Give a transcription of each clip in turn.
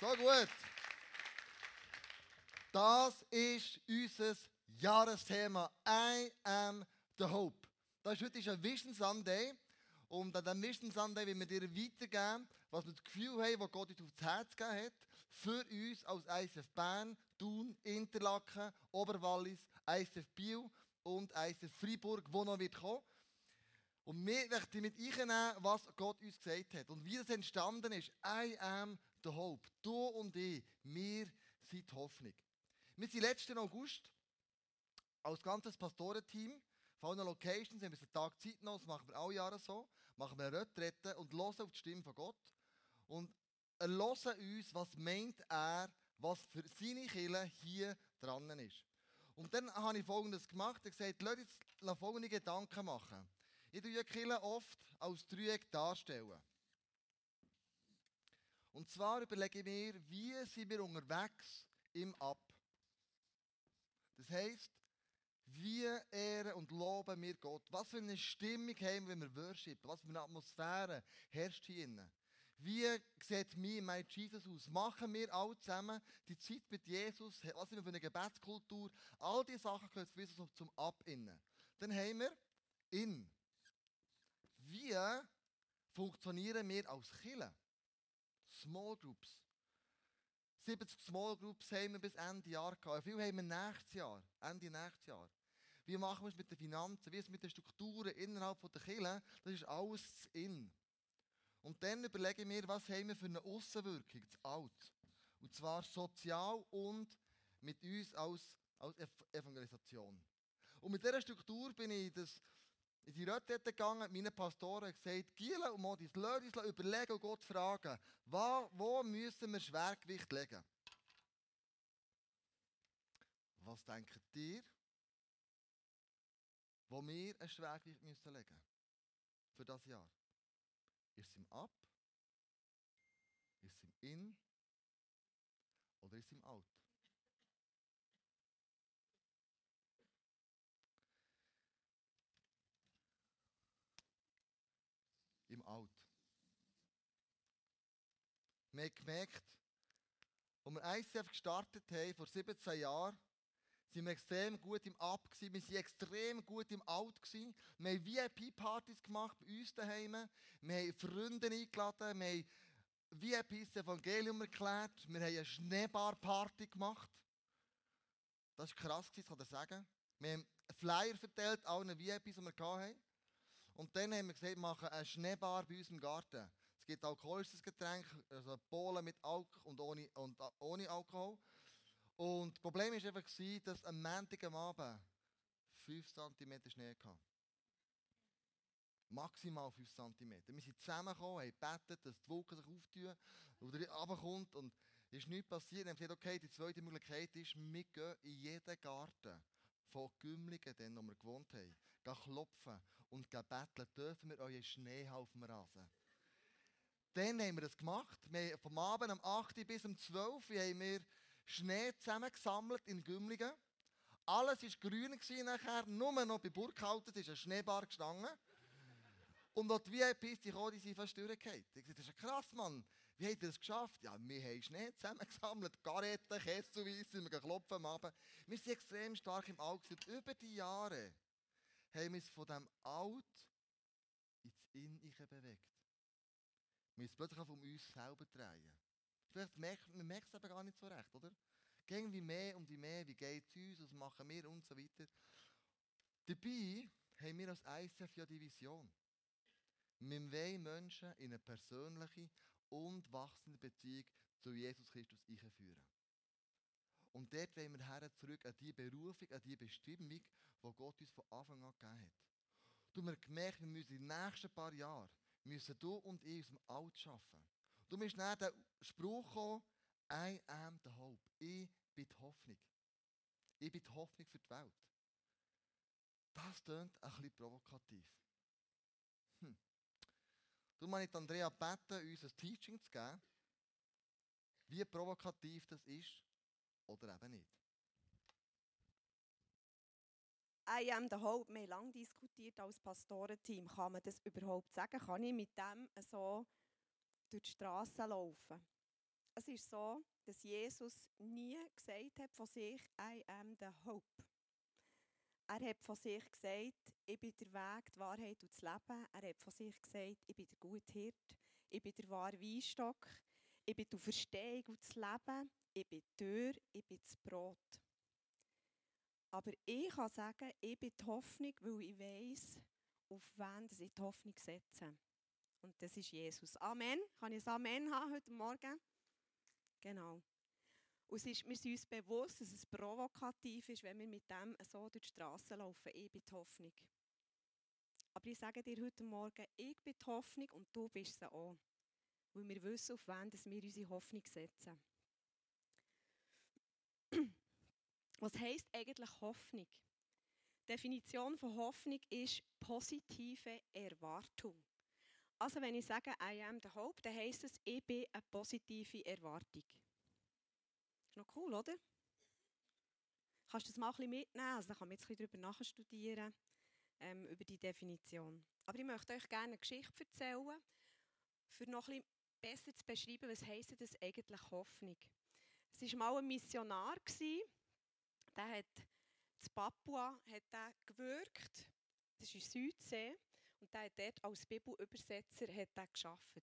So gut. Das ist unser Jahresthema. I am the hope. Das ist heute ein Vision Sunday. Und an diesem Vision Sunday wollen wir dir weitergeben, was wir das Gefühl haben, was Gott uns aufs Herz gegeben hat, für uns als ISF Bern, Thun, Interlaken, Oberwallis, ISF Biel und ISF Freiburg, wo noch wird kommen. Und wir möchten mit einnehmen, was Gott uns gesagt hat. Und wie das entstanden ist, I am the hope. Du und ich, wir sind die Hoffnung. Wir sind letzten August als ganzes Pastorenteam von allen Locations haben wir einen Tag Zeit noch, das machen wir alle Jahre so, machen wir eine und hören auf die Stimme von Gott und hören uns, was meint er, was für seine Kirche hier dran ist. Und dann habe ich Folgendes gemacht, ich habe gesagt, Leute, jetzt folgende Gedanken machen. Ich tue die Kirche oft als Dreieck darstellen. Und zwar überlege ich mir, wie sind wir unterwegs im Ab. Das heisst, wie ehren und loben wir Gott? Was für eine Stimmung haben wir, wenn wir worshipen? Was für eine Atmosphäre herrscht hier innen? Wie sieht mir mein Jesus aus? Machen wir alle zusammen die Zeit mit Jesus? Was sind wir für eine Gebetskultur? All diese Sachen gehören zu zum Ab innen. Dann haben wir in. Wie funktionieren wir als Killer? Small Groups. 70 Small Groups haben wir bis Ende Jahr gehabt. Viel haben wir nächstes Jahr? Ende nächstes Jahr. Wie machen wir es mit den Finanzen? Wie ist es mit den Strukturen innerhalb der Kirche? Das ist alles in. Und dann überlege ich mir, was haben wir für eine Außenwirkung, das Alt. Und zwar sozial und mit uns als, als Evangelisation. Und mit dieser Struktur bin ich das, in die Retrette gegangen, meine Pastoren gesagt, Giela und Modis, lasst uns überlegen und Gott fragen, wo, wo müssen wir Schwergewicht legen? Was denkt ihr? wo wir ein Schwergewicht müssen legen für das Jahr. Ist es im Ab? Ist es im In? Oder ist es im Out? Out. Wir haben gemerkt, als wir ICF gestartet haben, vor 17 Jahren, sind wir extrem gut im Ab. Wir sind extrem gut im Out. Wir haben VIP-Partys gemacht bei uns daheim. Wir haben Freunde eingeladen. Wir haben VIPs das Evangelium erklärt. Wir haben eine Schneebar-Party gemacht. Das war krass, kann ich sagen. Wir haben Flyer verteilt, allen VIPs, die wir hatten. Und dann haben wir gesagt, wir machen eine Schneebar bei uns im Garten. Es gibt alkoholisches Getränk, also Polen mit Alkohol und ohne, und ohne Alkohol. Und das Problem war einfach, dass am Montag Abend 5 cm Schnee hatte. Maximal 5 cm. Wir sind zusammengekommen, haben gebetet, dass die Wolken sich auftun oder runterkommt und es ist nichts passiert. Wir haben gesagt, okay, die zweite Möglichkeit ist, wir gehen in jeden Garten von Gümmligen, den wir gewohnt haben, klopfen und betteln, dürfen wir euren Schneehaufen rasen. Dann haben wir das gemacht. Wir vom Abend um 8 bis um 12 Uhr haben wir Schnee zusammengesammelt in Gümligen. Alles war grün nachher, nur noch bei Burghalten ist ein Schneebar gestanden. Und als die VIPs die kamen, die sind fast durchgefallen. Ich sagte, das ist krass, Mann. Wie habt ihr das geschafft? Ja, wir haben Schnee zusammengesammelt, Garetten, Kesselweisse, sind wir klopfen am Abend. Wir sind extrem stark im Auge. Über die Jahre haben wir es von dem Alt ins In bewegt. Wir müssen plötzlich auf uns selber drehen. Vielleicht merkt, man merkt es aber gar nicht so recht, oder? Gehen wie mehr und wie mehr, wie geht es uns, was machen wir und so weiter. Dabei haben wir als ICF ja die Vision. Wir wollen Menschen in eine persönliche und wachsende Beziehung zu Jesus Christus einführen. Und dort wollen wir her zurück an die Berufung, an die Bestimmung, die Gott uns von Anfang an gegeben hat. Du hast gemerkt, wir müssen in den nächsten paar Jahren, müssen du und ich aus dem Alt schaffen. Du bist nach der Spruch gekommen, I am the hope. Ich bin die Hoffnung. Ich bin die Hoffnung für die Welt. Das klingt ein bisschen provokativ. Hm. Du meinst Andrea beten, uns ein Teaching zu geben, wie provokativ das ist oder eben nicht. I am the hope. Wir haben lange diskutiert als Pastorenteam. Kann man das überhaupt sagen? Kann ich mit dem so durch die Straße laufen. es ist so, dass Jesus nie gesagt hat von sich, I am the hope. Er hat von sich gesagt, ich bin der Weg, die Wahrheit und das Leben. Er hat von sich gesagt, ich bin der gute Hirt, ich bin der wahre Weinstock, ich bin die Verstehung und das Leben, ich bin die Tür, ich bin das Brot. Aber ich kann sagen, ich bin die Hoffnung, weil ich weiß, auf wen ich die Hoffnung setze. Und das ist Jesus. Amen. Kann ich ein Amen haben heute Morgen? Genau. Und ist, wir sind uns bewusst, dass es provokativ ist, wenn wir mit dem so durch die Straße laufen. Ich bin die Hoffnung. Aber ich sage dir heute Morgen, ich bin die Hoffnung und du bist sie auch. Weil wir wissen, auf wen wir unsere Hoffnung setzen. Was heisst eigentlich Hoffnung? Die Definition von Hoffnung ist positive Erwartung. Also wenn ich sage, I am the hope, dann heisst es, ich bin eine positive Erwartung. Ist noch cool, oder? Kannst du das mal ein bisschen mitnehmen? Also da kann man jetzt ein bisschen darüber nachstudieren, ähm, über die Definition. Aber ich möchte euch gerne eine Geschichte erzählen, für noch ein bisschen besser zu beschreiben, was heisst das eigentlich Hoffnung. Es war mal ein Missionar, der hat in Papua hat der gewirkt, das ist Südsee, und der hat dort als Bibelübersetzer hat er geschafft.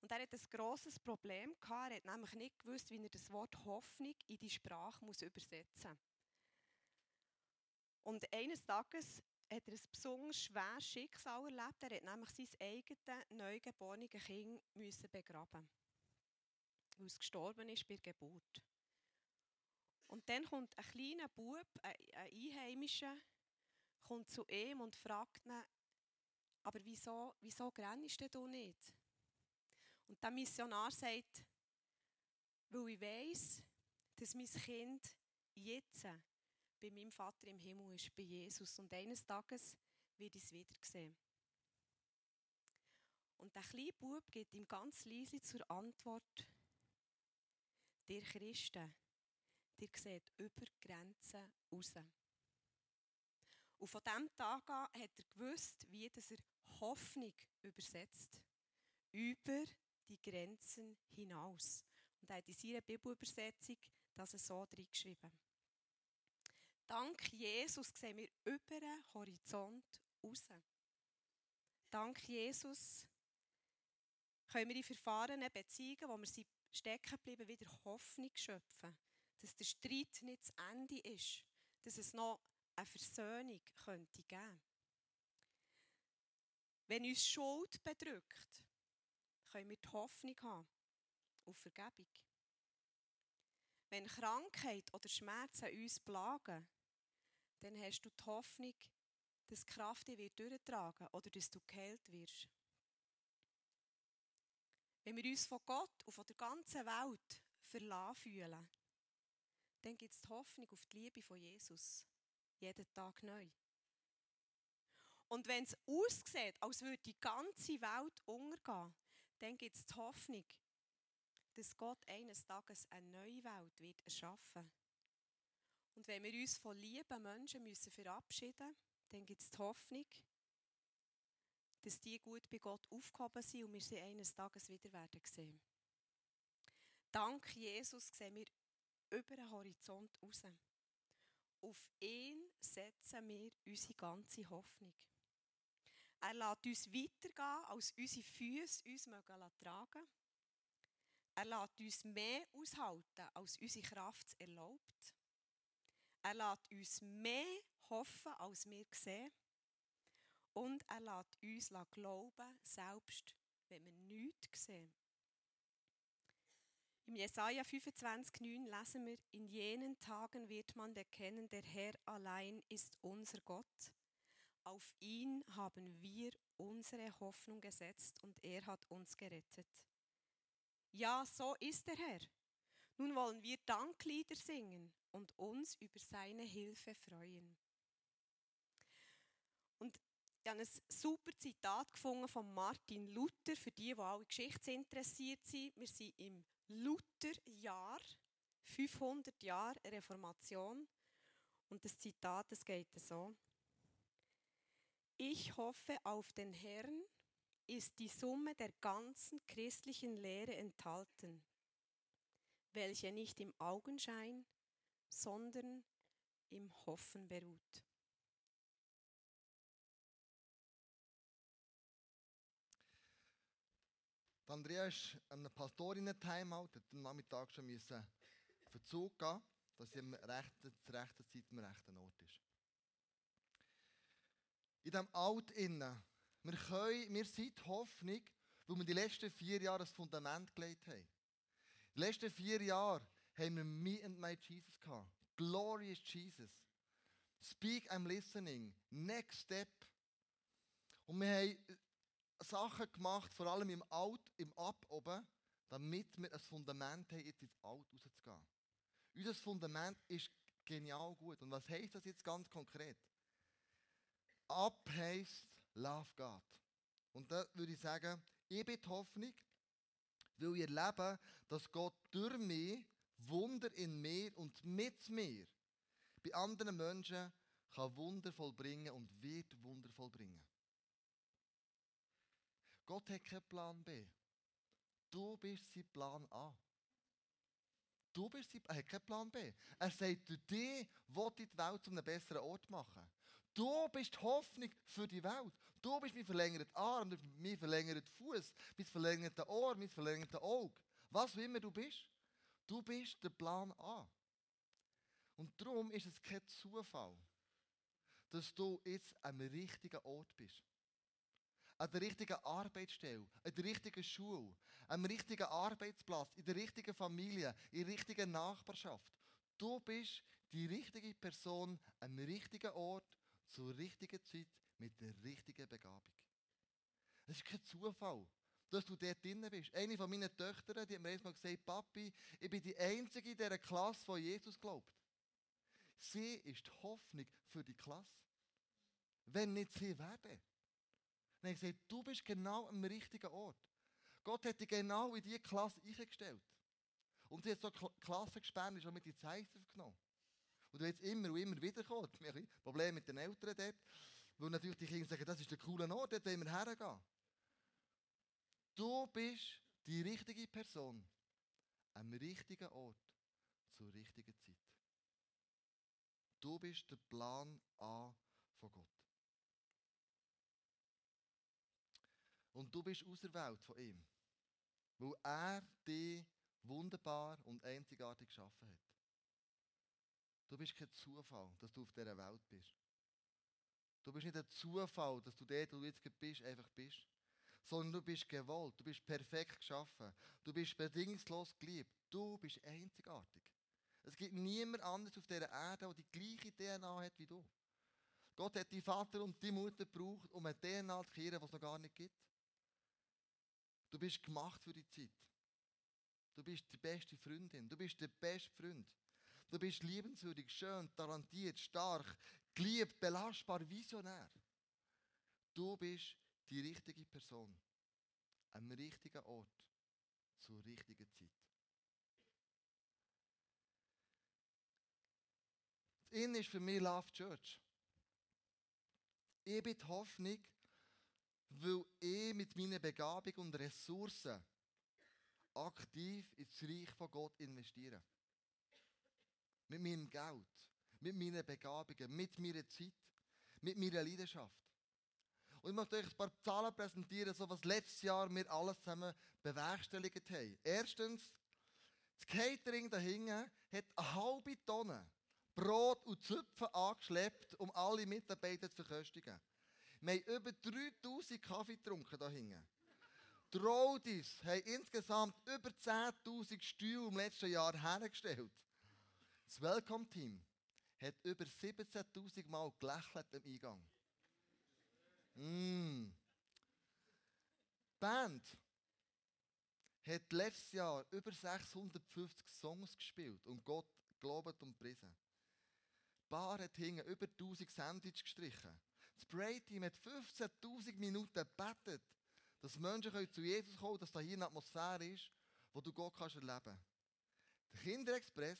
Und er hat ein grosses Problem gehabt. Er hat nämlich nicht gewusst, wie er das Wort Hoffnung in die Sprache muss übersetzen muss. Und eines Tages hat er ein besonders schweres Schicksal erlebt. Er hat nämlich sein eigenes neugeborenes Kind müssen begraben weil es gestorben ist bei der Geburt. Und dann kommt ein kleiner Bub, ein Einheimischer, kommt zu ihm und fragt ihn, aber wieso, wieso grennst du nicht? Und der Missionar sagt, weil ich weiß, dass mein Kind jetzt bei meinem Vater im Himmel ist, bei Jesus. Und eines Tages wird ich es wieder sehen. Und der kleine Bub gibt ihm ganz leise zur Antwort, der Christen, der sieht über Grenzen raus. Und von diesem Tag an hat er gewusst, wie er Hoffnung übersetzt. Über die Grenzen hinaus. Und er hat in seiner Bibelübersetzung das so reingeschrieben. Dank Jesus sehen wir über den Horizont raus. Dank Jesus können wir in verfahrenen Beziehungen, wo wir sie stecken bleiben, wieder Hoffnung schöpfen. Dass der Streit nicht zu Ende ist. Dass es noch eine Versöhnung könnte geben. Wenn uns Schuld bedrückt, können wir die Hoffnung haben auf Vergebung. Wenn Krankheit oder Schmerzen uns plagen, dann hast du die Hoffnung, dass die Kraft dich wird durchtragen oder dass du geheilt wirst. Wenn wir uns von Gott und von der ganzen Welt verlassen fühlen, dann gibt es die Hoffnung auf die Liebe von Jesus. Jeden Tag neu. Und wenn es aussieht, als würde die ganze Welt untergehen, dann gibt es die Hoffnung, dass Gott eines Tages eine neue Welt wird erschaffen Und wenn wir uns von lieben Menschen müssen verabschieden müssen, dann gibt es die Hoffnung, dass die gut bei Gott aufgehoben sind und wir sie eines Tages wieder werden sehen. Dank Jesus sehen wir über den Horizont raus. Auf ihn setzen wir unsere ganze Hoffnung. Er lässt uns weitergehen, als unsere Füße uns tragen Er lässt uns mehr aushalten, als unsere Kraft erlaubt. Er lässt uns mehr hoffen, als wir sehen. Und er lässt uns glauben, selbst wenn wir nichts sehen. Im Jesaja 25,9 lesen wir: In jenen Tagen wird man erkennen, der Herr allein ist unser Gott. Auf ihn haben wir unsere Hoffnung gesetzt und er hat uns gerettet. Ja, so ist der Herr. Nun wollen wir Danklieder singen und uns über seine Hilfe freuen. Und ich habe ein super Zitat gefunden von Martin Luther, für die, die alle geschichtsinteressiert sind. Wir sind im Lutherjahr, 500 Jahre Reformation. Und das Zitat, das geht so. Ich hoffe auf den Herrn ist die Summe der ganzen christlichen Lehre enthalten. welche nicht im Augenschein, sondern im Hoffen beruht. Andrea ist an einem Pastorinnen-Timeout, hat am Nachmittag schon müssen Verzug gehen, dass sie am zur rechten Zeit am rechten Ort ist. In diesem Alt innen, wir, können, wir sind Hoffnung, weil wir die letzten vier Jahre das Fundament gelegt haben. Die letzten vier Jahre haben wir Me and My Jesus gehabt. Glorious Jesus. Speak, I'm listening. Next step. Und wir haben Sachen gemacht, vor allem im Alt, im Ab oben, damit wir ein Fundament haben, jetzt ins Alt rauszugehen. Unser Fundament ist genial gut. Und was heißt das jetzt ganz konkret? Ab heisst Love God. Und da würde ich sagen, ich bin die Hoffnung, weil ich erlebe, dass Gott durch mich Wunder in mir und mit mir bei anderen Menschen kann Wunder vollbringen und wird Wunder vollbringen. Gott hat keinen Plan B. Du bist sein Plan A. Du bist sein, er hat keinen Plan B. Er sagt, du dich will die Welt zu einem besseren Ort machen. Du bist die Hoffnung für die Welt. Du bist mein verlängerter Arm, mein verlängerter Fuß, mein verlängerter Ohr, mein verlängerter Auge. Was auch immer du bist, du bist der Plan A. Und darum ist es kein Zufall, dass du jetzt am richtigen Ort bist an der richtigen Arbeitsstelle, an der richtigen Schule, am richtigen Arbeitsplatz, in der richtigen Familie, in der richtigen Nachbarschaft. Du bist die richtige Person am richtigen Ort, zur richtigen Zeit, mit der richtigen Begabung. Es ist kein Zufall, dass du dort drin bist. Eine von meinen Töchtern, die hat mir einmal gesagt, Papi, ich bin die Einzige in dieser Klasse, die Jesus glaubt. Sie ist die Hoffnung für die Klasse. Wenn nicht sie werden. Dann habe ich gesagt, du bist genau am richtigen Ort. Gott hat dich genau in diese Klasse eingestellt. Und sie hat so Klassen gesperrt, ist auch mit die Zeit aufgenommen. Und du jetzt immer und immer wieder kommen. Wir haben ein Problem mit den Eltern dort. Weil natürlich die Kinder sagen, das ist der coole Ort, dort wollen wir hergehen. Du bist die richtige Person am richtigen Ort zur richtigen Zeit. Du bist der Plan A von Gott. Und du bist auserwählt von ihm. Weil er dich wunderbar und einzigartig geschaffen hat. Du bist kein Zufall, dass du auf dieser Welt bist. Du bist nicht ein Zufall, dass du dort, wo du jetzt bist, einfach bist. Sondern du bist gewollt, du bist perfekt geschaffen. Du bist bedingungslos geliebt. Du bist einzigartig. Es gibt niemand anderes auf dieser Erde, der die gleiche DNA hat wie du. Gott hat die Vater und die Mutter gebraucht, um eine DNA zu kreieren, die es noch gar nicht gibt. Du bist gemacht für die Zeit. Du bist die beste Freundin. Du bist der beste Freund. Du bist liebenswürdig, schön, talentiert, stark, geliebt, belastbar, visionär. Du bist die richtige Person. Am richtigen Ort. Zur richtigen Zeit. Das Inn ist für mich Love Church. Ich bin die Hoffnung, weil ich mit meinen Begabungen und Ressourcen aktiv ins Reich von Gott investiere. Mit meinem Geld, mit meinen Begabungen, mit meiner Zeit, mit meiner Leidenschaft. Und ich möchte euch ein paar Zahlen präsentieren, so was letztes Jahr wir alles zusammen bewerkstelligt haben. Erstens, das Catering dahinten hat eine halbe Tonne Brot und Zöpfe angeschleppt, um alle Mitarbeiter zu verköstigen. Wir haben über 3000 Kaffee getrunken da hinten. Die Rodis haben insgesamt über 10.000 Stühle im letzten Jahr hergestellt. Das Welcome-Team hat über 17.000 Mal gelächelt am Eingang. Mm. Die Band hat letztes Jahr über 650 Songs gespielt und Gott gelobt und gepriesen. Die Bar hat hinten über 1000 Sandwich gestrichen. Das Pray-Team hat 15.000 Minuten gebetet, dass Menschen zu Jesus kommen können, dass da hier eine Atmosphäre ist, wo du Gott kannst erleben kannst. Der Kinderexpress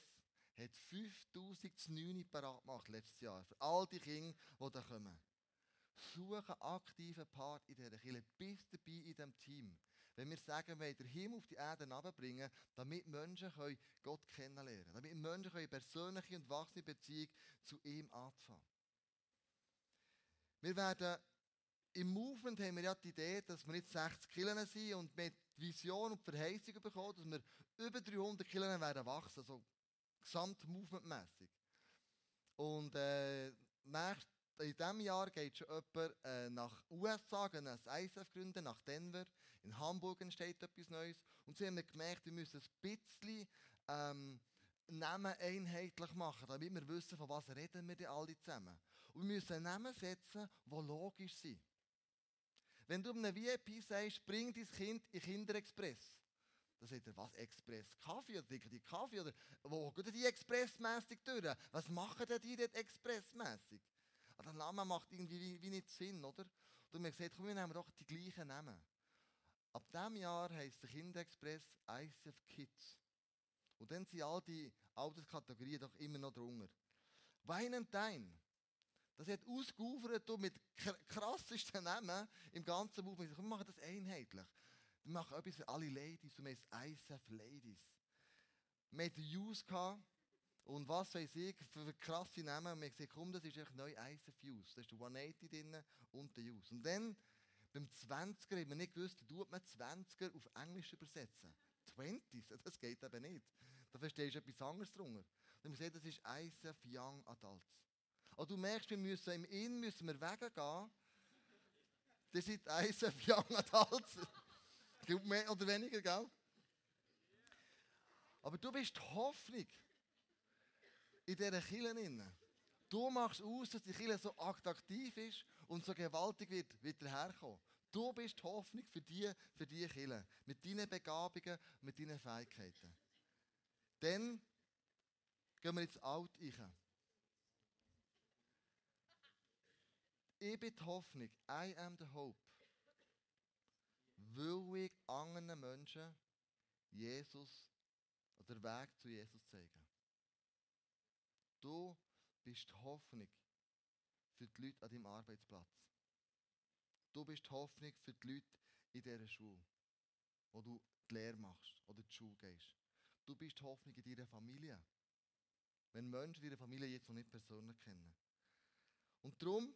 hat 5.009 parat gemacht letztes Jahr. Für all die Kinder, die da kommen. Suche aktiven Part in dieser Kirche. Bist dabei in diesem Team. wenn wir sagen, wir wollen Himmel auf die Erde herabbringen, damit Menschen Gott kennenlernen können. Damit Menschen können persönliche und wachsende Beziehung zu ihm anfangen. Wir werden im Movement haben wir ja die Idee, dass wir nicht 60 Killen sind und mit Vision und Verheißung bekommen, dass wir über 300 Killen werden wachsen, also gesamt movementmässig. Und äh, nach, in diesem Jahr geht schon jemand äh, nach USA, ein ISF gründen, nach Denver. In Hamburg entsteht etwas Neues. Und sie haben gemerkt, wir müssen ein bisschen ähm, Namen einheitlich machen, damit wir wissen, von was reden wir alle zusammen. Und wir müssen Namen setzen, die logisch sind. Wenn du einem VIP sagst, bring dein Kind in Kinderexpress, dann sagt er, was, Express Kaffee oder trinken die Kaffee oder wo gehen die expressmäßig durch? Was machen denn die dort expressmäßig? Ah, der Name macht irgendwie wie, nicht Sinn, oder? Und haben gesagt, komm, wir nehmen doch die gleichen Namen. Ab diesem Jahr heisst der Kinderexpress ICF Kids. Und dann sind all die Alterskategorien doch immer noch drunter. Wein Dine. Das hat ausgeufert mit krassesten Namen im ganzen Movement. Wir machen das einheitlich. Wir machen etwas für alle Ladies. Du meinst ISF Ladies. Wir hatten Use und was weiß ich für krasse Namen. Und wir haben gesagt, komm, das ist echt neu ISF Use. Da ist der 180 drin und der Use. Und dann beim 20er haben wir nicht gewusst, tut man 20er auf Englisch übersetzen. 20s, das geht eben nicht. Da verstehst du etwas anderes drunter. Und wir haben gesagt, das ist ISF Young Adults. Also du merkst, wir müssen im Inn müssen wir weggehen. Das sind ISF Young Adults. Mehr oder weniger, gell? Aber du bist die Hoffnung in dieser Kirche. Du machst aus, dass die Kirche so attraktiv ist und so gewaltig wird, wieder herkommen. Du bist die Hoffnung für die, für die Kirche. Mit deinen Begabungen, mit deinen Fähigkeiten. Dann gehen wir ins Alt rein. Ich bin die Hoffnung. I am the hope will ich anderen Menschen Jesus oder den Weg zu Jesus zeigen. Du bist die Hoffnung für die Leute an deinem Arbeitsplatz. Du bist die Hoffnung für die Leute in dieser Schule, wo du die Lehre machst oder die Schule gehst. Du bist die Hoffnung in deiner Familie. Wenn Menschen deine Familie jetzt noch nicht persönlich kennen. Und darum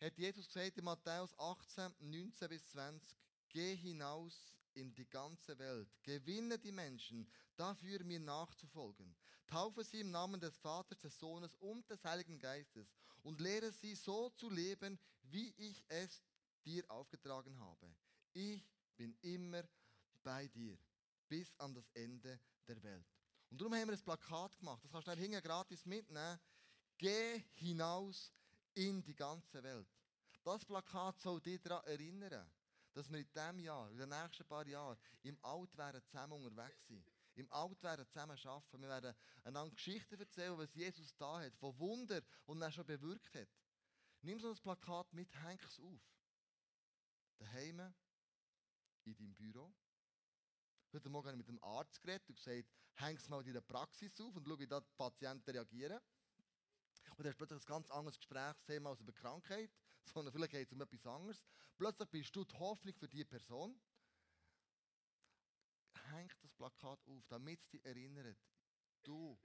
hat Jesus gesagt in Matthäus 18, 19 bis 20, Geh hinaus in die ganze Welt, gewinne die Menschen, dafür mir nachzufolgen. Taufe sie im Namen des Vaters, des Sohnes und des Heiligen Geistes und lehre sie so zu leben, wie ich es dir aufgetragen habe. Ich bin immer bei dir, bis an das Ende der Welt. Und darum haben wir ein Plakat gemacht, das kannst du hinten gratis mitnehmen. Geh hinaus in die ganze Welt. Das Plakat soll dich daran erinnern dass wir in diesem Jahr, in den nächsten paar Jahren, im Alt werden zusammen unterwegs sein. Im Alt werden zusammen arbeiten. Wir werden einander Geschichten erzählen, was Jesus da hat, von Wunder und er schon bewirkt hat. Nimm so ein Plakat mit, häng es auf. Daheim, in deinem Büro. Heute Morgen habe ich mit dem Arzt geredet und gesagt, häng es mal in der Praxis auf und schau, wie die Patienten reagieren. Und dann hast du plötzlich ein ganz anderes Gesprächsthema als über Krankheit, sondern vielleicht geht es um etwas anderes. Plötzlich bist du die Hoffnung für diese Person. Hängt das Plakat auf, damit es dich erinnert, du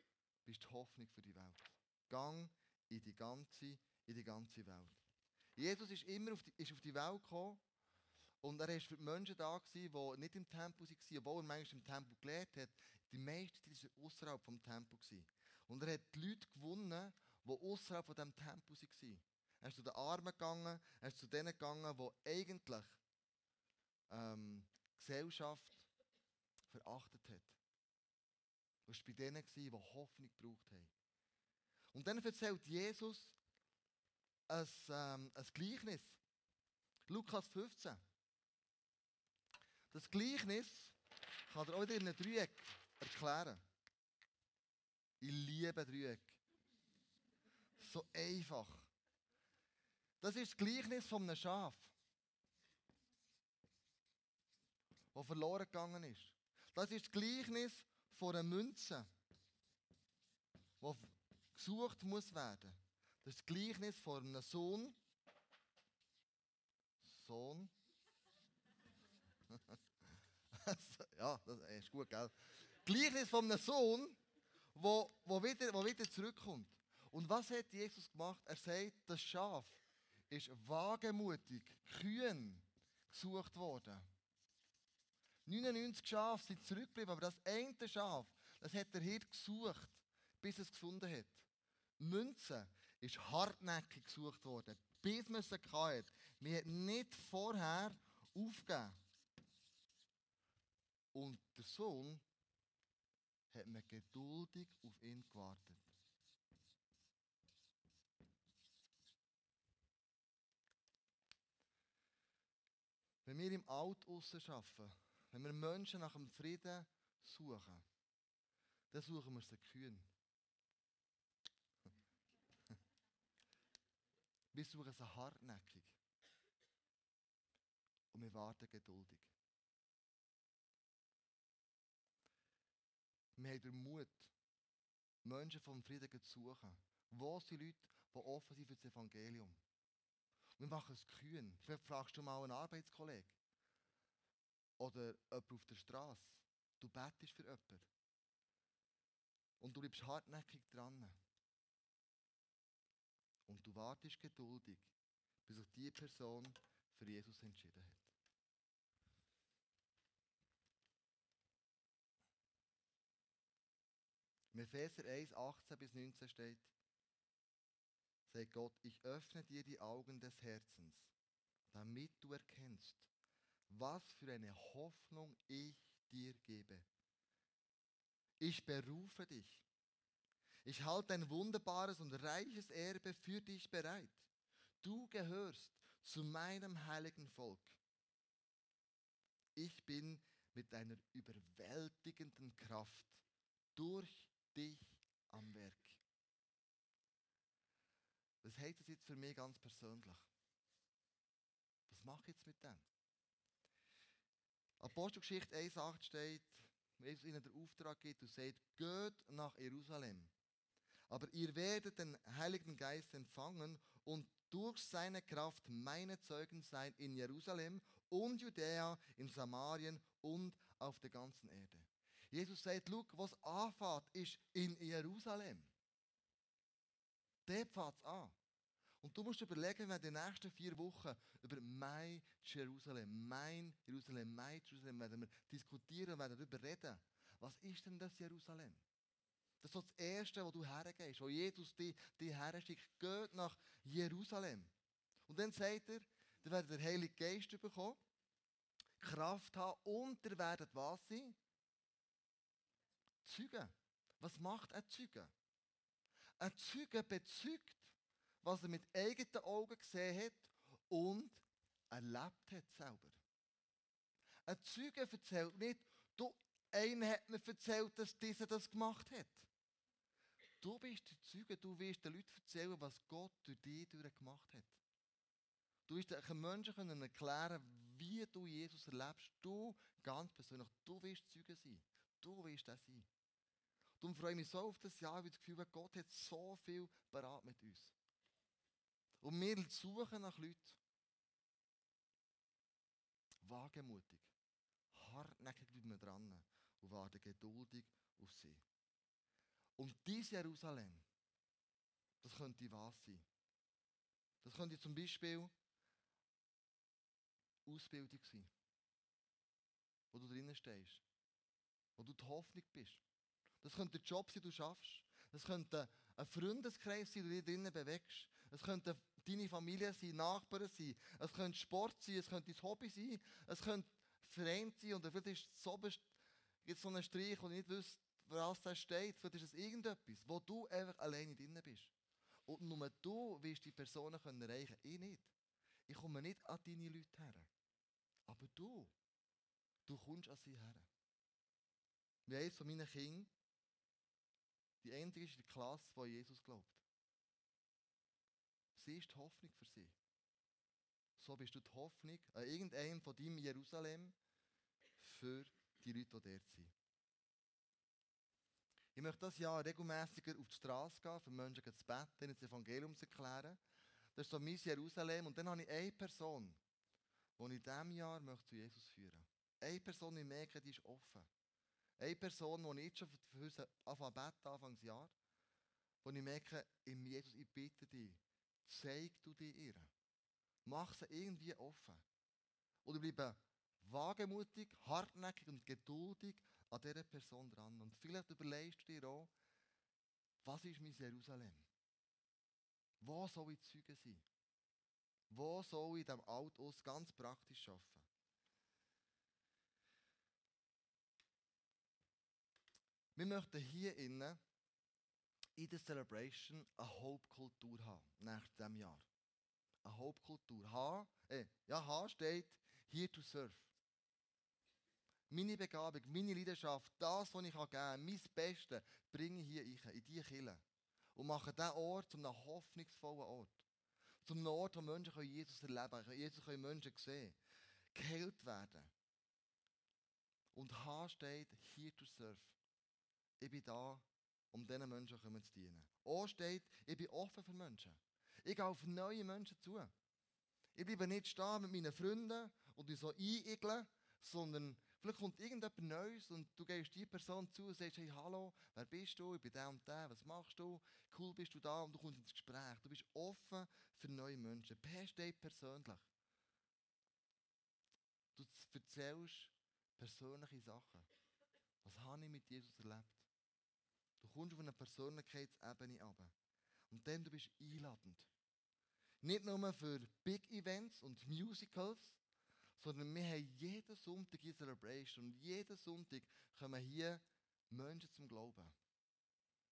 bist die Hoffnung für die Welt. Gang in die ganze, in die ganze Welt. Jesus ist immer auf die, ist auf die Welt gekommen und er war für die Menschen da, die nicht im Tempel waren, obwohl er manchmal im Tempel gelehrt hat. Die meisten waren außerhalb vom Tempel. Gewesen. Und er hat die Leute gewonnen, die außerhalb von diesem Tempel waren. Er ist zu den Armen gegangen, er ist zu denen gegangen, die eigentlich ähm, Gesellschaft verachtet hat. Er war bei denen, die Hoffnung gebraucht haben. Und dann erzählt Jesus ein, ähm, ein Gleichnis. Lukas 15. Das Gleichnis kann er auch in einem Dreieck erklären. Ich liebe Dreieck. So einfach. Das ist das Gleichnis von einem Schaf, das verloren gegangen ist. Das ist das Gleichnis von einer Münze, die gesucht muss werden. Das ist das Gleichnis von einem Sohn. Sohn. ja, das ist gut, gell? Gleichnis von einem Sohn, wo, wo, wieder, wo wieder zurückkommt. Und was hat Jesus gemacht? Er sagt, das Schaf ist wagemutig, kühn gesucht worden. 99 Schafe sind zurückgeblieben, aber das eine Schaf, das hat der Hirt gesucht, bis es gefunden hat. Münze ist hartnäckig gesucht worden, bis man sie hatte. Wir haben nicht vorher aufgegeben. Und der Sohn hat man geduldig auf ihn gewartet. Wenn wir im Alt arbeiten, wenn wir Menschen nach dem Frieden suchen, dann suchen wir sie kühn. Wir suchen sie hartnäckig. Und wir warten geduldig. Wir haben den Mut, Menschen vom Frieden zu suchen. Wo sind Leute, die offen sind für das Evangelium? Wir machen es kühn. Vielleicht fragst du mal einen Arbeitskollegen oder jemanden auf der Straße. Du betest für jemanden. Und du bleibst hartnäckig dran. Und du wartest geduldig, bis sich diese Person für Jesus entschieden hat. Im Epheser 1, 18 bis 19 steht, sagt Gott, ich öffne dir die Augen des Herzens, damit du erkennst, was für eine Hoffnung ich dir gebe. Ich berufe dich. Ich halte ein wunderbares und reiches Erbe für dich bereit. Du gehörst zu meinem heiligen Volk. Ich bin mit einer überwältigenden Kraft durch dich am Werk. Was heißt das jetzt für mich ganz persönlich? Was mache ich jetzt mit dem? Apostelgeschichte 1,8 steht, Jesus ihnen den Auftrag gibt und sagt, geht nach Jerusalem. Aber ihr werdet den Heiligen Geist empfangen und durch seine Kraft meine Zeugen sein in Jerusalem und Judäa, in Samarien und auf der ganzen Erde. Jesus sagt, schau, was anfängt, ist in Jerusalem. Dort fängt es an. Und du musst überlegen, wenn die nächsten vier Wochen über mein Jerusalem, mein Jerusalem, mein Jerusalem werden wir diskutieren und darüber reden. Was ist denn das Jerusalem? Das ist das Erste, wo du hergehst, wo Jesus dich, dich herschickt. Geht nach Jerusalem. Und dann sagt er, ihr werdet der Heilige Geist bekommen, Kraft haben und ihr werdet was sein? Zeugen. Was macht ein Zeuge? Ein Zeuge bezeugt, was er mit eigenen Augen gesehen hat und erlebt hat selber. Ein Zeuge erzählt nicht, du, einer hat mir erzählt, dass dieser das gemacht hat. Du bist der Zeuge, du wirst den Leuten erzählen, was Gott durch dich gemacht hat. Du wirst den Menschen erklären, wie du Jesus erlebst. Du ganz persönlich, du wirst Zeuge sein. Du wirst das sein. Darum freue ich mich so auf das Jahr, weil ich das Gefühl habe, Gott hat so viel parat mit uns. Und wir suchen nach Leuten. Wagemutig. Hartnäckig bleiben wir dran und warten geduldig auf sie. Und dieses Jerusalem, das könnte was sein? Das könnte zum Beispiel Ausbildung sein, wo du drinnen stehst, wo du die Hoffnung bist. Das könnte ein Job sein, den du schaffst. Das könnte ein Freundeskreis sein, den du dich drinnen bewegst. Es könnte deine Familie sein, Nachbarn sein. Es könnte Sport sein, es könnte dein Hobby sein. Es könnte Verein sein. Und vielleicht ist es so, gibt so einen Strich, wo ich nicht wüsste, was da steht. Vielleicht ist es irgendetwas, wo du einfach alleine drin bist. Und nur du wirst die Personen können erreichen Ich nicht. Ich komme nicht an deine Leute her. Aber du, du kommst an sie her. Wie eines von meinen Kindern, die einzige ist der Klasse, die Jesus glaubt. Sie ist die Hoffnung für sie. So bist du die Hoffnung an irgendeinem von deinem Jerusalem für die Leute, die dort sind. Ich möchte das Jahr regelmäßiger auf die Straße gehen, für Menschen zu beten, das Evangelium zu erklären. Das ist so mein Jerusalem. Und dann habe ich eine Person, die ich in diesem Jahr zu Jesus führen möchte. Eine Person, die ich merke, die ist offen. Eine Person, die ich schon für anfangen beten, Anfangsjahr, wo ich merke, im Jesus, ich bitte dich, zeig du dir ihr. Mach sie irgendwie offen. Oder bleibe wagemutig, hartnäckig und geduldig an dieser Person dran. Und vielleicht überlegst du dir auch, was ist mein Jerusalem? Wo soll ich Zeuge sein? Wo soll ich in diesem Alt ganz praktisch arbeiten? Wir möchten hier innen in der Celebration eine Hauptkultur haben, nach diesem Jahr. Eine Hauptkultur. H, äh, ja, H steht hier to serve. Meine Begabung, meine Leidenschaft, das, was ich geben kann, mein Bestes, bringe ich hier rein, in diese Kirche. Und mache diesen Ort zu einem hoffnungsvollen Ort. Zum Ort, wo Menschen Jesus erleben können. Jesus können Menschen sehen, geheilt werden. Und H steht, here to serve. Ich bin da, um diesen Menschen zu dienen. O steht, ich bin offen für Menschen. Ich gehe auf neue Menschen zu. Ich bleibe nicht stehen mit meinen Freunden und die so einigeln, sondern vielleicht kommt irgendjemand Neues und du gehst die Person zu und sagst, hey, hallo, wer bist du? Ich bin der und der, was machst du? Cool bist du da und du kommst ins Gespräch. Du bist offen für neue Menschen. P steht persönlich. Du erzählst persönliche Sachen. Was habe ich mit Jesus erlebt? Du kommst auf eine Persönlichkeitsebene ab. Und dann du bist einladend. Nicht nur für Big Events und Musicals, sondern wir haben jeden Sonntag hier Celebration und jeden Sonntag kommen hier Menschen zum Glauben.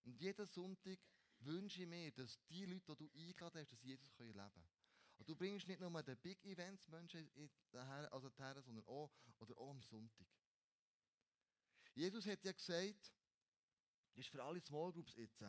Und jeden Sonntag wünsche ich mir, dass die Leute, die du eingeladen hast, dass Jesus leben können. Und du bringst nicht nur den Big Events Menschen daher, also daher, sondern auch, oder auch am Sonntag. Jesus hat ja gesagt, ist für alle Small Groups jetzt.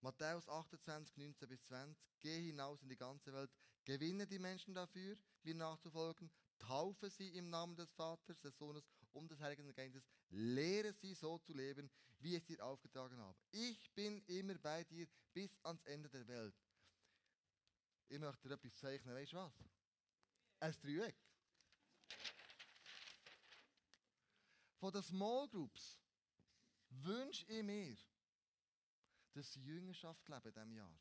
Matthäus 28, 19 bis 20. Geh hinaus in die ganze Welt, gewinne die Menschen dafür, mir nachzufolgen, taufe sie im Namen des Vaters, des Sohnes und des Heiligen Geistes, lehre sie so zu leben, wie ich dir aufgetragen habe. Ich bin immer bei dir bis ans Ende der Welt. Ich möchte dir etwas zeichnen, weißt du was? Ein Dreieck. Von den Small Groups wünsche ich mir, dass sie Jüngerschaft leben in diesem Jahr.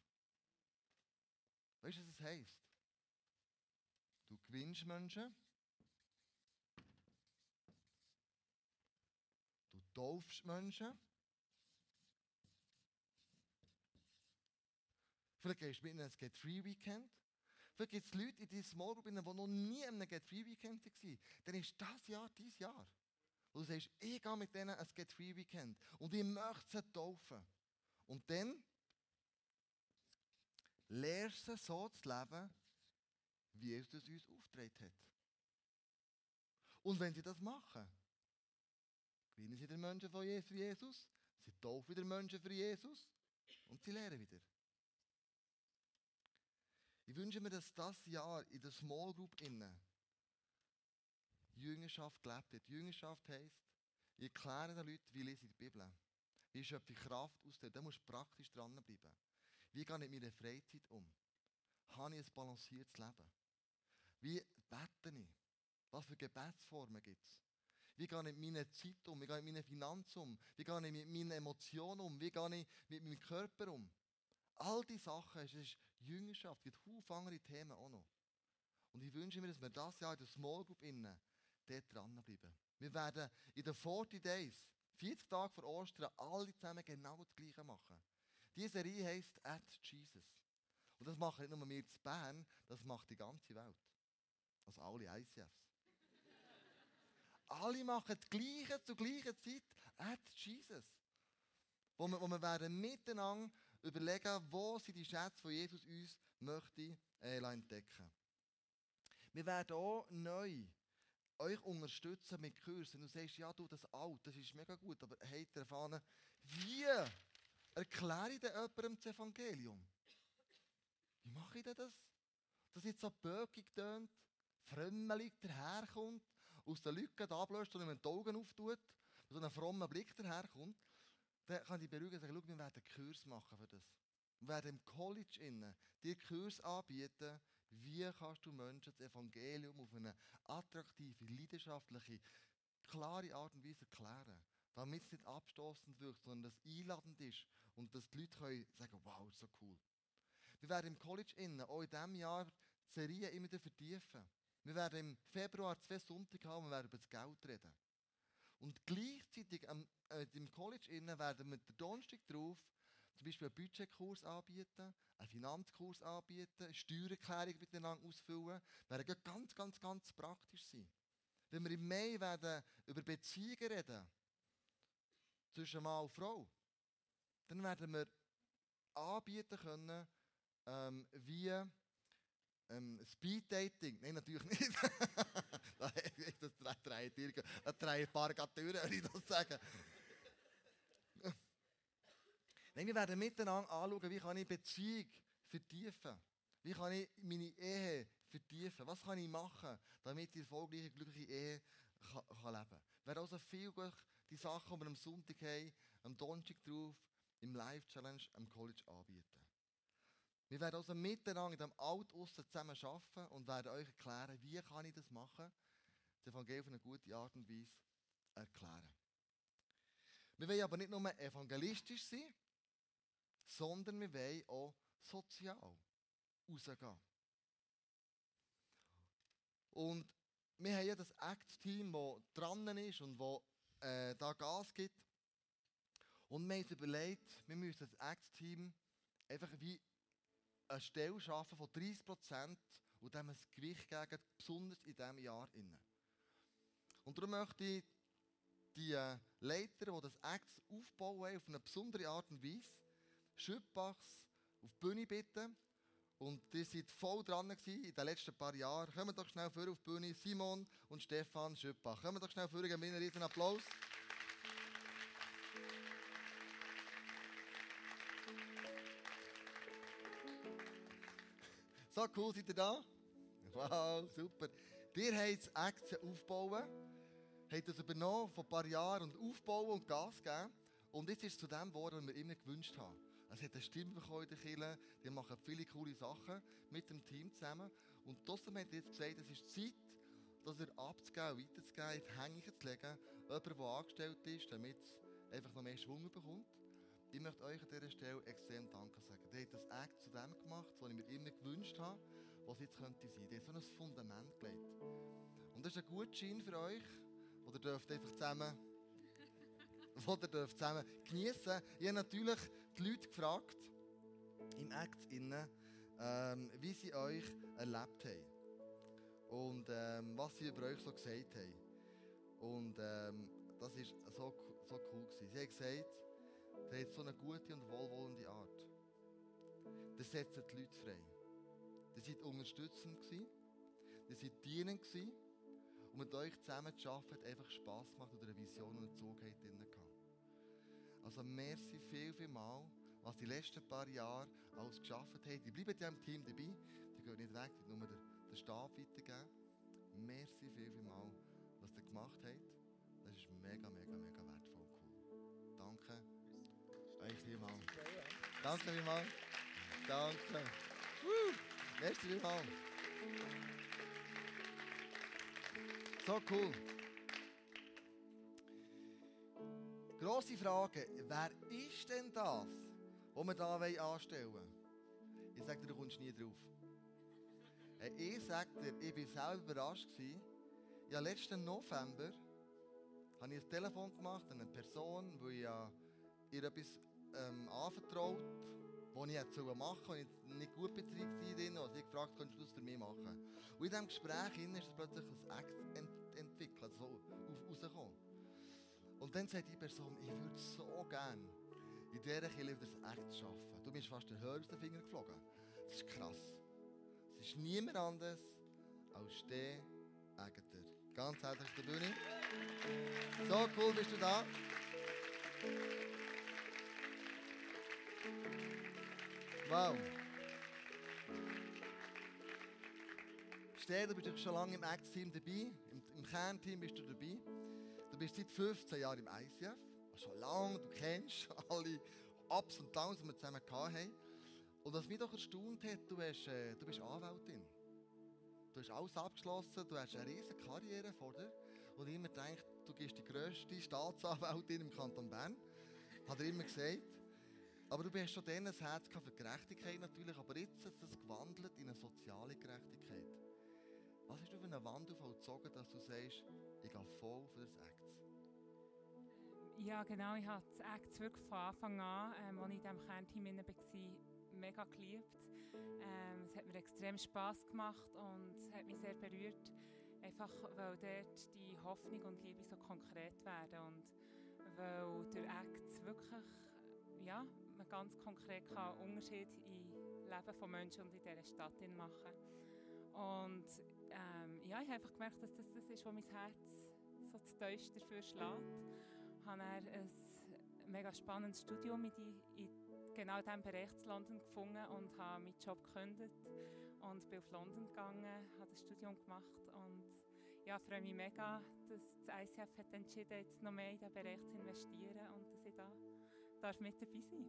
Weißt du, was das heisst? Du gewinnst Menschen, du taufst Menschen, vielleicht gehst du mit ihnen ins Get Free Weekend, vielleicht gibt es Leute in dieser Small Group, die noch nie in einem Get Free Weekend waren, dann ist das Jahr dein Jahr. Und du sagst, ich gehe mit denen ein Get Free Weekend und ich möchte sie taufen. Und dann lehrst du so zu leben, wie Jesus uns aufgetragen hat. Und wenn sie das machen, gewinnen sie den Menschen von Jesus, sie taufen wieder Menschen für Jesus und sie lehren wieder. Ich wünsche mir, dass das Jahr in der Small Group innen Jüngerschaft gelebt wird. Jüngerschaft heisst, ich erkläre den Leuten, wie lese ich die Bibel. Wie schöpfe ich Kraft aus dem? Da musst du praktisch dranbleiben. Wie gehe ich mit meiner Freizeit um? Habe ich ein balanciertes Leben? Wie bete ich? Was für Gebetsformen gibt es? Wie gehe ich mit meiner Zeit um? Wie gehe ich mit meinen Finanzen um? Wie gehe ich mit meinen Emotionen um? Wie gehe ich mit meinem Körper um? All diese Sachen, es ist Jüngerschaft, es gibt viele andere Themen auch noch. Und ich wünsche mir, dass wir das Jahr in der Small Group innen dort dranbleiben. Wir werden in den 40 Days, 40 Tage vor Ostern, alle zusammen genau das Gleiche machen. Diese Serie heisst At Jesus. Und das machen nicht nur wir in Bern, das macht die ganze Welt. Also alle ICFs. alle machen das Gleiche zur gleichen Zeit At Jesus. Wo wir, wo wir werden miteinander überlegen, wo sind die Schätze, die Jesus uns möchte äh, entdecken. Wir werden auch neu euch unterstützen mit Kursen. Du sagst, ja, du, das alt, das ist mega gut, aber habt ihr erfahren, wie erkläre ich denn jemandem das Evangelium? Wie mache ich denn das? Dass jetzt so böckig tönt, frömmelig daherkommt, aus den Lücken ablöst und ihm die Augen auftut, so ein frommer Blick daherkommt, dann kann ich beruhigen und sagen, schau, wir werden einen Kurs machen für das. Wir werden im College innen dir Kurs anbieten, wie kannst du Menschen das Evangelium auf eine attraktive, leidenschaftliche, klare Art und Weise erklären. Damit es nicht abstoßend wirkt, sondern dass es einladend ist und dass die Leute können sagen wow, ist so cool. Wir werden im College innen auch in diesem Jahr die Serie immer wieder vertiefen. Wir werden im Februar zwei Sonntage haben und wir werden über das Geld reden. Und gleichzeitig äh, im College innen werden wir den Donnerstag drauf zum Beispiel einen Budgetkurs anbieten, einen Finanzkurs anbieten, eine Steuererklärung miteinander ausfüllen. Werden ganz, ganz, ganz praktisch sein. Wenn wir im Mai werden über Beziehungen reden, zwischen Mann und Frau, dann werden wir anbieten können, ähm, wie ähm, Speed Dating. Nein, natürlich nicht. das drei, drei, drei Pargatüren, würde ich das sagen. Nein, wir werden miteinander anschauen, wie kann ich Beziehung vertiefen. Wie kann ich meine Ehe vertiefen? Was kann ich machen, damit ich erfolgreiche, glückliche Ehe kann, kann leben kann? Wir werden also viel die Sachen, die wir am Sonntag haben, am Donnerstag drauf, im Live-Challenge am College anbieten. Wir werden also miteinander in diesem Alt zusammen arbeiten und werden euch erklären, wie kann ich das machen, das Evangelium auf eine gute Art und Weise erklären. Wir wollen aber nicht nur evangelistisch sein, sondern wir wollen auch sozial rausgehen. Und wir haben ja das Act-Team, das dran ist und das äh, da Gas gibt. Und wir haben uns überlegt, wir müssen das Act-Team einfach wie eine Stelle schaffen von 30% und dem ein Gewicht geben, besonders in diesem Jahr. Und darum möchte ich die äh, Leiter, die das Act aufbauen, auf eine besondere Art und Weise, Schüppachs auf die Bühne bitten. Und die sind voll dran in den letzten paar Jahren. Kommen doch schnell vor auf die Bühne. Simon und Stefan Schüppach. Kommen doch schnell vor, geben wir einen Applaus. So cool, seid ihr da? Wow, super. Ihr habt Aktien aufbauen, habt das übernommen vor ein paar Jahren und aufbauen und Gas geben. Und jetzt ist es zu dem geworden, was wir immer gewünscht haben. Es hat eine Stimme bekommen in der Kirche. Die machen viele coole Sachen mit dem Team zusammen. Und trotzdem hat er jetzt gesagt, es ist Zeit, dass er abzugeben, weiterzugeben, in die Hänge zu legen. Jemand, der angestellt ist, damit es einfach noch mehr Schwung bekommt. Ich möchte euch an dieser Stelle extrem Danke sagen. Ihr habt das Act zu dem gemacht, was ich mir immer gewünscht habe, was jetzt könnte sein. Ihr habt so ein Fundament gelegt. Und das ist ein guter Schein für euch, oder dürft einfach zusammen wo ihr dürft zusammen geniessen Ich natürlich die Leute gefragt, im Act innen, ähm, wie sie euch erlebt haben. Und ähm, was sie über euch so gesagt haben. Und ähm, das war so, so cool. Gewesen. Sie haben gesagt, ihr habt so eine gute und wohlwollende Art. Das setzt die Leute frei. Ihr seid unterstützend gewesen. Ihr seid dienend gewesen. Und mit euch zusammen zu arbeiten, hat einfach Spass gemacht und eine Vision und einen Zug drin also merci viel, viel mal, was die letzten paar Jahre alles geschafft haben. Die bleiben ja im Team dabei, die gehen nicht weg, die nur den, den Stab weitergeben. Merci viel, viel mal, was ihr gemacht habt. Das ist mega, mega, mega wertvoll. Cool. Danke euch vielmals. Danke vielmals. Danke. Woo. Merci vielmals. So cool. Grosse Frage, wer ist denn das, was wir hier anstellen wollen? Ich sage dir, du kommst nie drauf. Ich sage dir, ich war selber überrascht. Ja, letzten November habe ich ein Telefon gemacht an eine Person, die ich ihr etwas ähm, anvertraut was ich machen sollen, und ich nicht gut betreibt war. Also ich gefragt, könntest du das für mich machen? Und in diesem Gespräch ist plötzlich ein Act ent entwickelt, so rausgekommen. Und dann sagt die Person, ich würde so gerne in dieser Kirche das echt schaffen. Du bist fast den Finger geflogen. Das ist krass. Es ist niemand anders als der Ägter. Ganz herzlich auf der Bühne. So cool bist du da. Wow. Steh, du bist schon lange im Act-Team dabei. Im, Im Kernteam bist du dabei bist seit 15 Jahren im ICF, schon lange, du kennst alle Ups und Downs, die wir zusammen hatten. Und was mich doch erstaunt hat, du, hast, äh, du bist Anwältin. Du hast alles abgeschlossen, du hast eine riesige Karriere vor dir. Und immer gedacht, du bist die grösste Staatsanwältin im Kanton Bern. Hat er immer gesagt. Aber du hast schon dann ein Herz für Gerechtigkeit natürlich, aber jetzt hat es gewandelt in eine soziale Gerechtigkeit. Was hast du für einen Wandel vollzogen, dass du sagst, ich gehe voll für das Acts? Ja, genau. Ich habe das Acts wirklich von Anfang an, ähm, als ich in diesem Kernteam war, mega geliebt. Ähm, es hat mir extrem Spass gemacht und es hat mich sehr berührt. Einfach, weil dort die Hoffnung und Liebe so konkret werden und weil der Acts wirklich, ja, man ganz konkret kann Unterschied im Leben von Menschen und in dieser Stadt machen. Und ähm, ja, ich habe einfach gemerkt, dass das das ist, was mein Herz so zu dafür schlägt. Ich habe ein mega spannendes Studium in, die, in genau diesem Bereich zu London gefunden und habe meinen Job gekündigt und bin auf London gegangen, habe das Studium gemacht und ja, freue mich mega, dass das ICF hat entschieden, jetzt noch mehr in diesen Bereich zu investieren und dass ich da darf mit dabei sein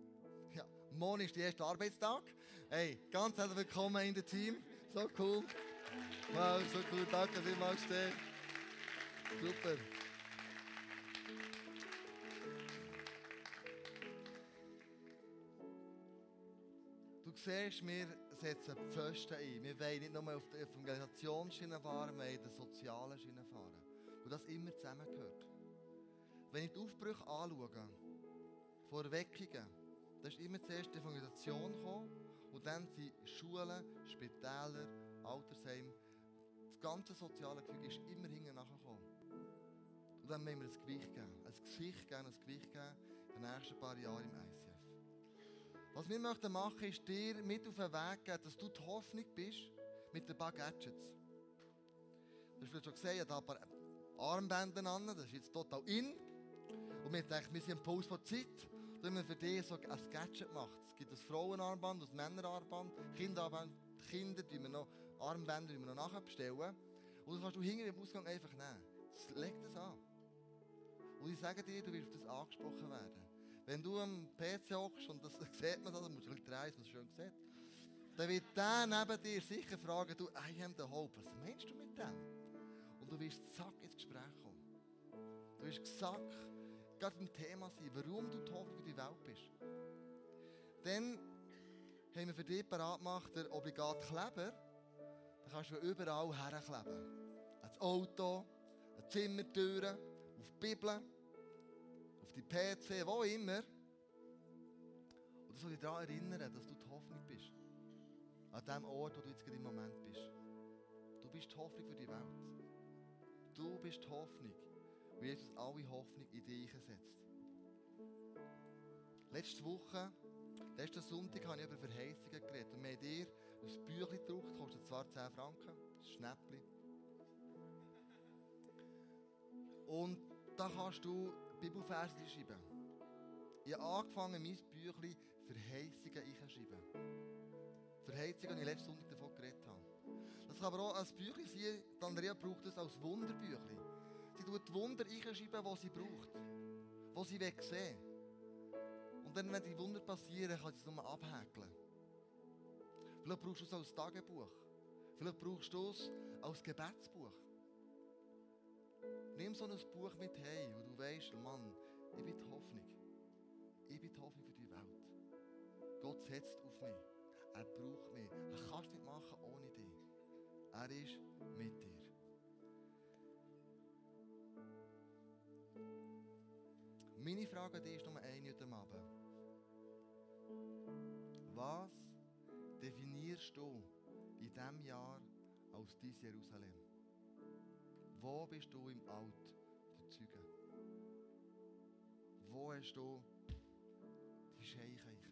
Ja, morgen ist der erste Arbeitstag. Hey, ganz herzlich willkommen in dem Team. So cool. Wow, so cool. Danke vielmals, Steve. Super. Du siehst, wir setzen Pfosten ein. Wir wollen nicht nur auf der Evangelisationsschiene fahren, wir wollen in der sozialen Schiene fahren. Und das immer zusammengehört. Wenn ich die Aufbrüche anschaue, vor Erweckungen, da ist immer zuerst die Evangelisation gekommen und dann sind Schulen, Spitäler, Altersheim, das ganze soziale Gefüge ist immer hinten nachgekommen. Und dann müssen wir ein Gewicht geben. Ein Gesicht geben, ein Gewicht geben in den nächsten paar Jahren im ICF. Was wir möchten machen, ist dir mit auf den Weg geben, dass du die Hoffnung bist mit ein paar Gadgets. Du hast schon gesehen, ich habe ein paar Armbänder an, das ist jetzt total in. Und wir denken, wir sind im Puls von Zeit, dass wir für dich so ein Gadget macht. Es gibt ein Frauenarmband, ein Männerarmband, Kinderarmband, Kinder, die wir noch Armbänder, die wir noch nachher bestellen. Und das kannst du hinten im Ausgang einfach nehmen. Leg das an. Und ich sage dir, du wirst auf das angesprochen werden. Wenn du am PC hockst und das sieht man dann musst du ein drehen, es schön sieht. Dann wird der neben dir sicher fragen, du, I am the hope. Was meinst du mit dem? Und du wirst zack ins Gespräch kommen. Du wirst zack gerade ein Thema sein, warum du die Hoffnung für die Welt bist. Dann haben wir für dich parat gemacht, der obligate Kleber. Kannst du überall herkleben. Ans Auto, an Zimmertüren, auf die Bibel, auf die PC, wo immer. Und das soll dich daran erinnern, dass du die Hoffnung bist. An dem Ort, wo du jetzt gerade im Moment bist. Du bist die Hoffnung für die Welt. Du bist die Hoffnung. Und Jesus alle Hoffnung in dich setzt. Letzte Woche, letzten Sonntag, habe ich über Verheißungen geredet. Und wir haben zwar 10 Franken, ein Schnäppchen. Und da kannst du Bibelverse schreiben. Ich habe angefangen, mein Büchlein Verheißungen einzuschreiben. Verheißungen, die ich letzten Sonntag davon geredet habe. Das kann aber auch ein Büchlein sein, Andrea braucht es als Wunderbüchlein. Sie tut die Wunder einschreiben, die sie braucht. Die sie sehen Und dann, wenn die Wunder passieren, kann sie es nur abhäkeln. Vielleicht brauchst du es als Tagebuch. Vielleicht brauchst du es als Gebetsbuch. Nimm so ein Buch mit hey, wo du weißt, Mann, ich bin die Hoffnung. Ich bin die Hoffnung für die Welt. Gott setzt auf mich. Er braucht mich. Er kann es nicht machen ohne dich. Er ist mit dir. Meine Frage an dich ist nur eine heute Abend. Was definierst du in diesem Jahr als dein Jerusalem? Wo bist du im Alt der Zeugen? Wo hast du die Scheicheiche?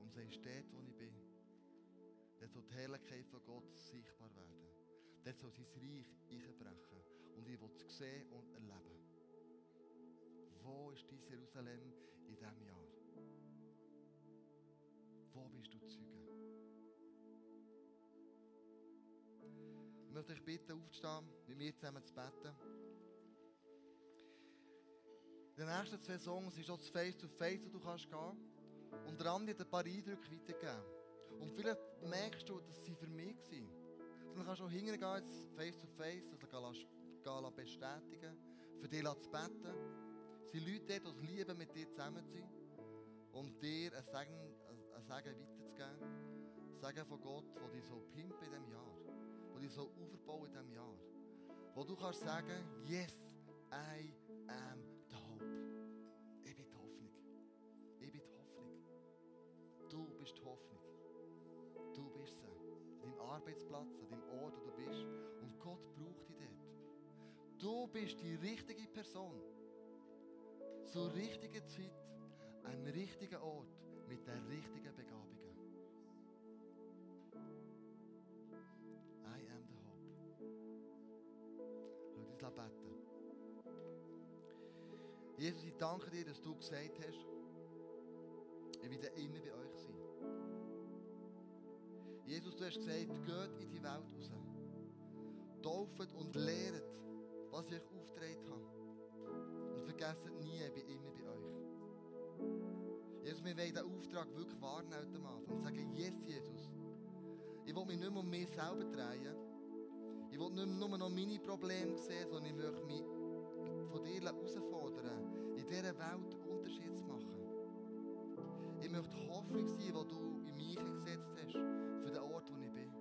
Und sagst, dort, wo ich bin, dort soll die Herrlichkeit von Gott sichtbar werden. Dort soll sein Reich einbrechen. Und ich will es sehen und erleben. Wo ist dein Jerusalem in diesem Jahr? Wo bist du Zeuge? Möchte euch bitten, aufzustehen, mit mir zusammen zu beten. In den nächsten zwei Songs ist auch das Face-to-Face, wo du kannst gehen Und andere hat ein paar Eindrücke weitergegeben. Und vielleicht merkst du, dass sie für mich waren. Dann kannst du auch hingehen, Face-to-Face, also gehen bestätigen für dich zu beten. Es sind Leute dort, die es lieben, mit dir zusammen zu sein und dir ein Segen, ein Segen weiterzugeben. Ein Segen von Gott, der dich so pimpt in diesem Jahr, der dich so aufbaut in diesem Jahr. Wo du kannst sagen, yes, I am the hope. Ich bin die Hoffnung. Ich bin die Hoffnung. Du bist die Hoffnung. Du bist sie. An deinem Arbeitsplatz, an deinem Ort, wo du bist. Und Gott braucht dich dort. Du bist die richtige Person. Zur richtigen Zeit, am richtigen Ort, mit den richtigen Begabungen. Jesus, ich danke dir, dass du gesagt hast, ich werde immer bei euch sein. Jesus, du hast gesagt, geht in die Welt raus. Tauft und lehret, was ich euch aufgetragen habe. Und vergesst nie, ich bin immer bei euch. Jesus, wir wollen diesen Auftrag wirklich wahrnehmen heute und sagen, yes, Jesus. Ich will mich nicht mehr um mich selber drehen. Ich will nicht nur noch meine Probleme sehen, sondern ich möchte mich von dir herausfordern, in dieser Welt Unterschied zu machen. Ich möchte Hoffnung sein, die du in mich gesetzt hast, für den Ort, wo ich bin.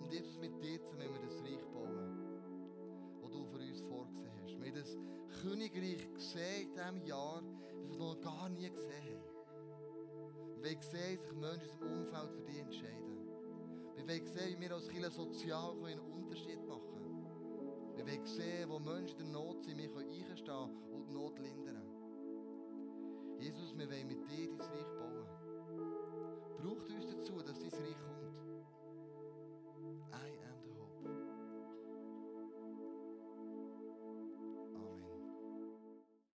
Und jetzt mit dir zusammen wir das Reich bauen, das du für uns vorgesehen hast. Wir haben das Königreich gesehen in diesem Jahr, das wir noch gar nie gesehen haben. Wir haben gesehen, sich Menschen in unserem Umfeld für dich entscheiden. Wir wollen sehen, wie wir als Kirche sozial einen Unterschied machen können. Er wird sehen, wo Menschen in der Not sind. Wir können einstehen und die Not lindern. Jesus, wir wollen mit dir dein Reich bauen. Braucht uns dazu, dass dein Reich kommt.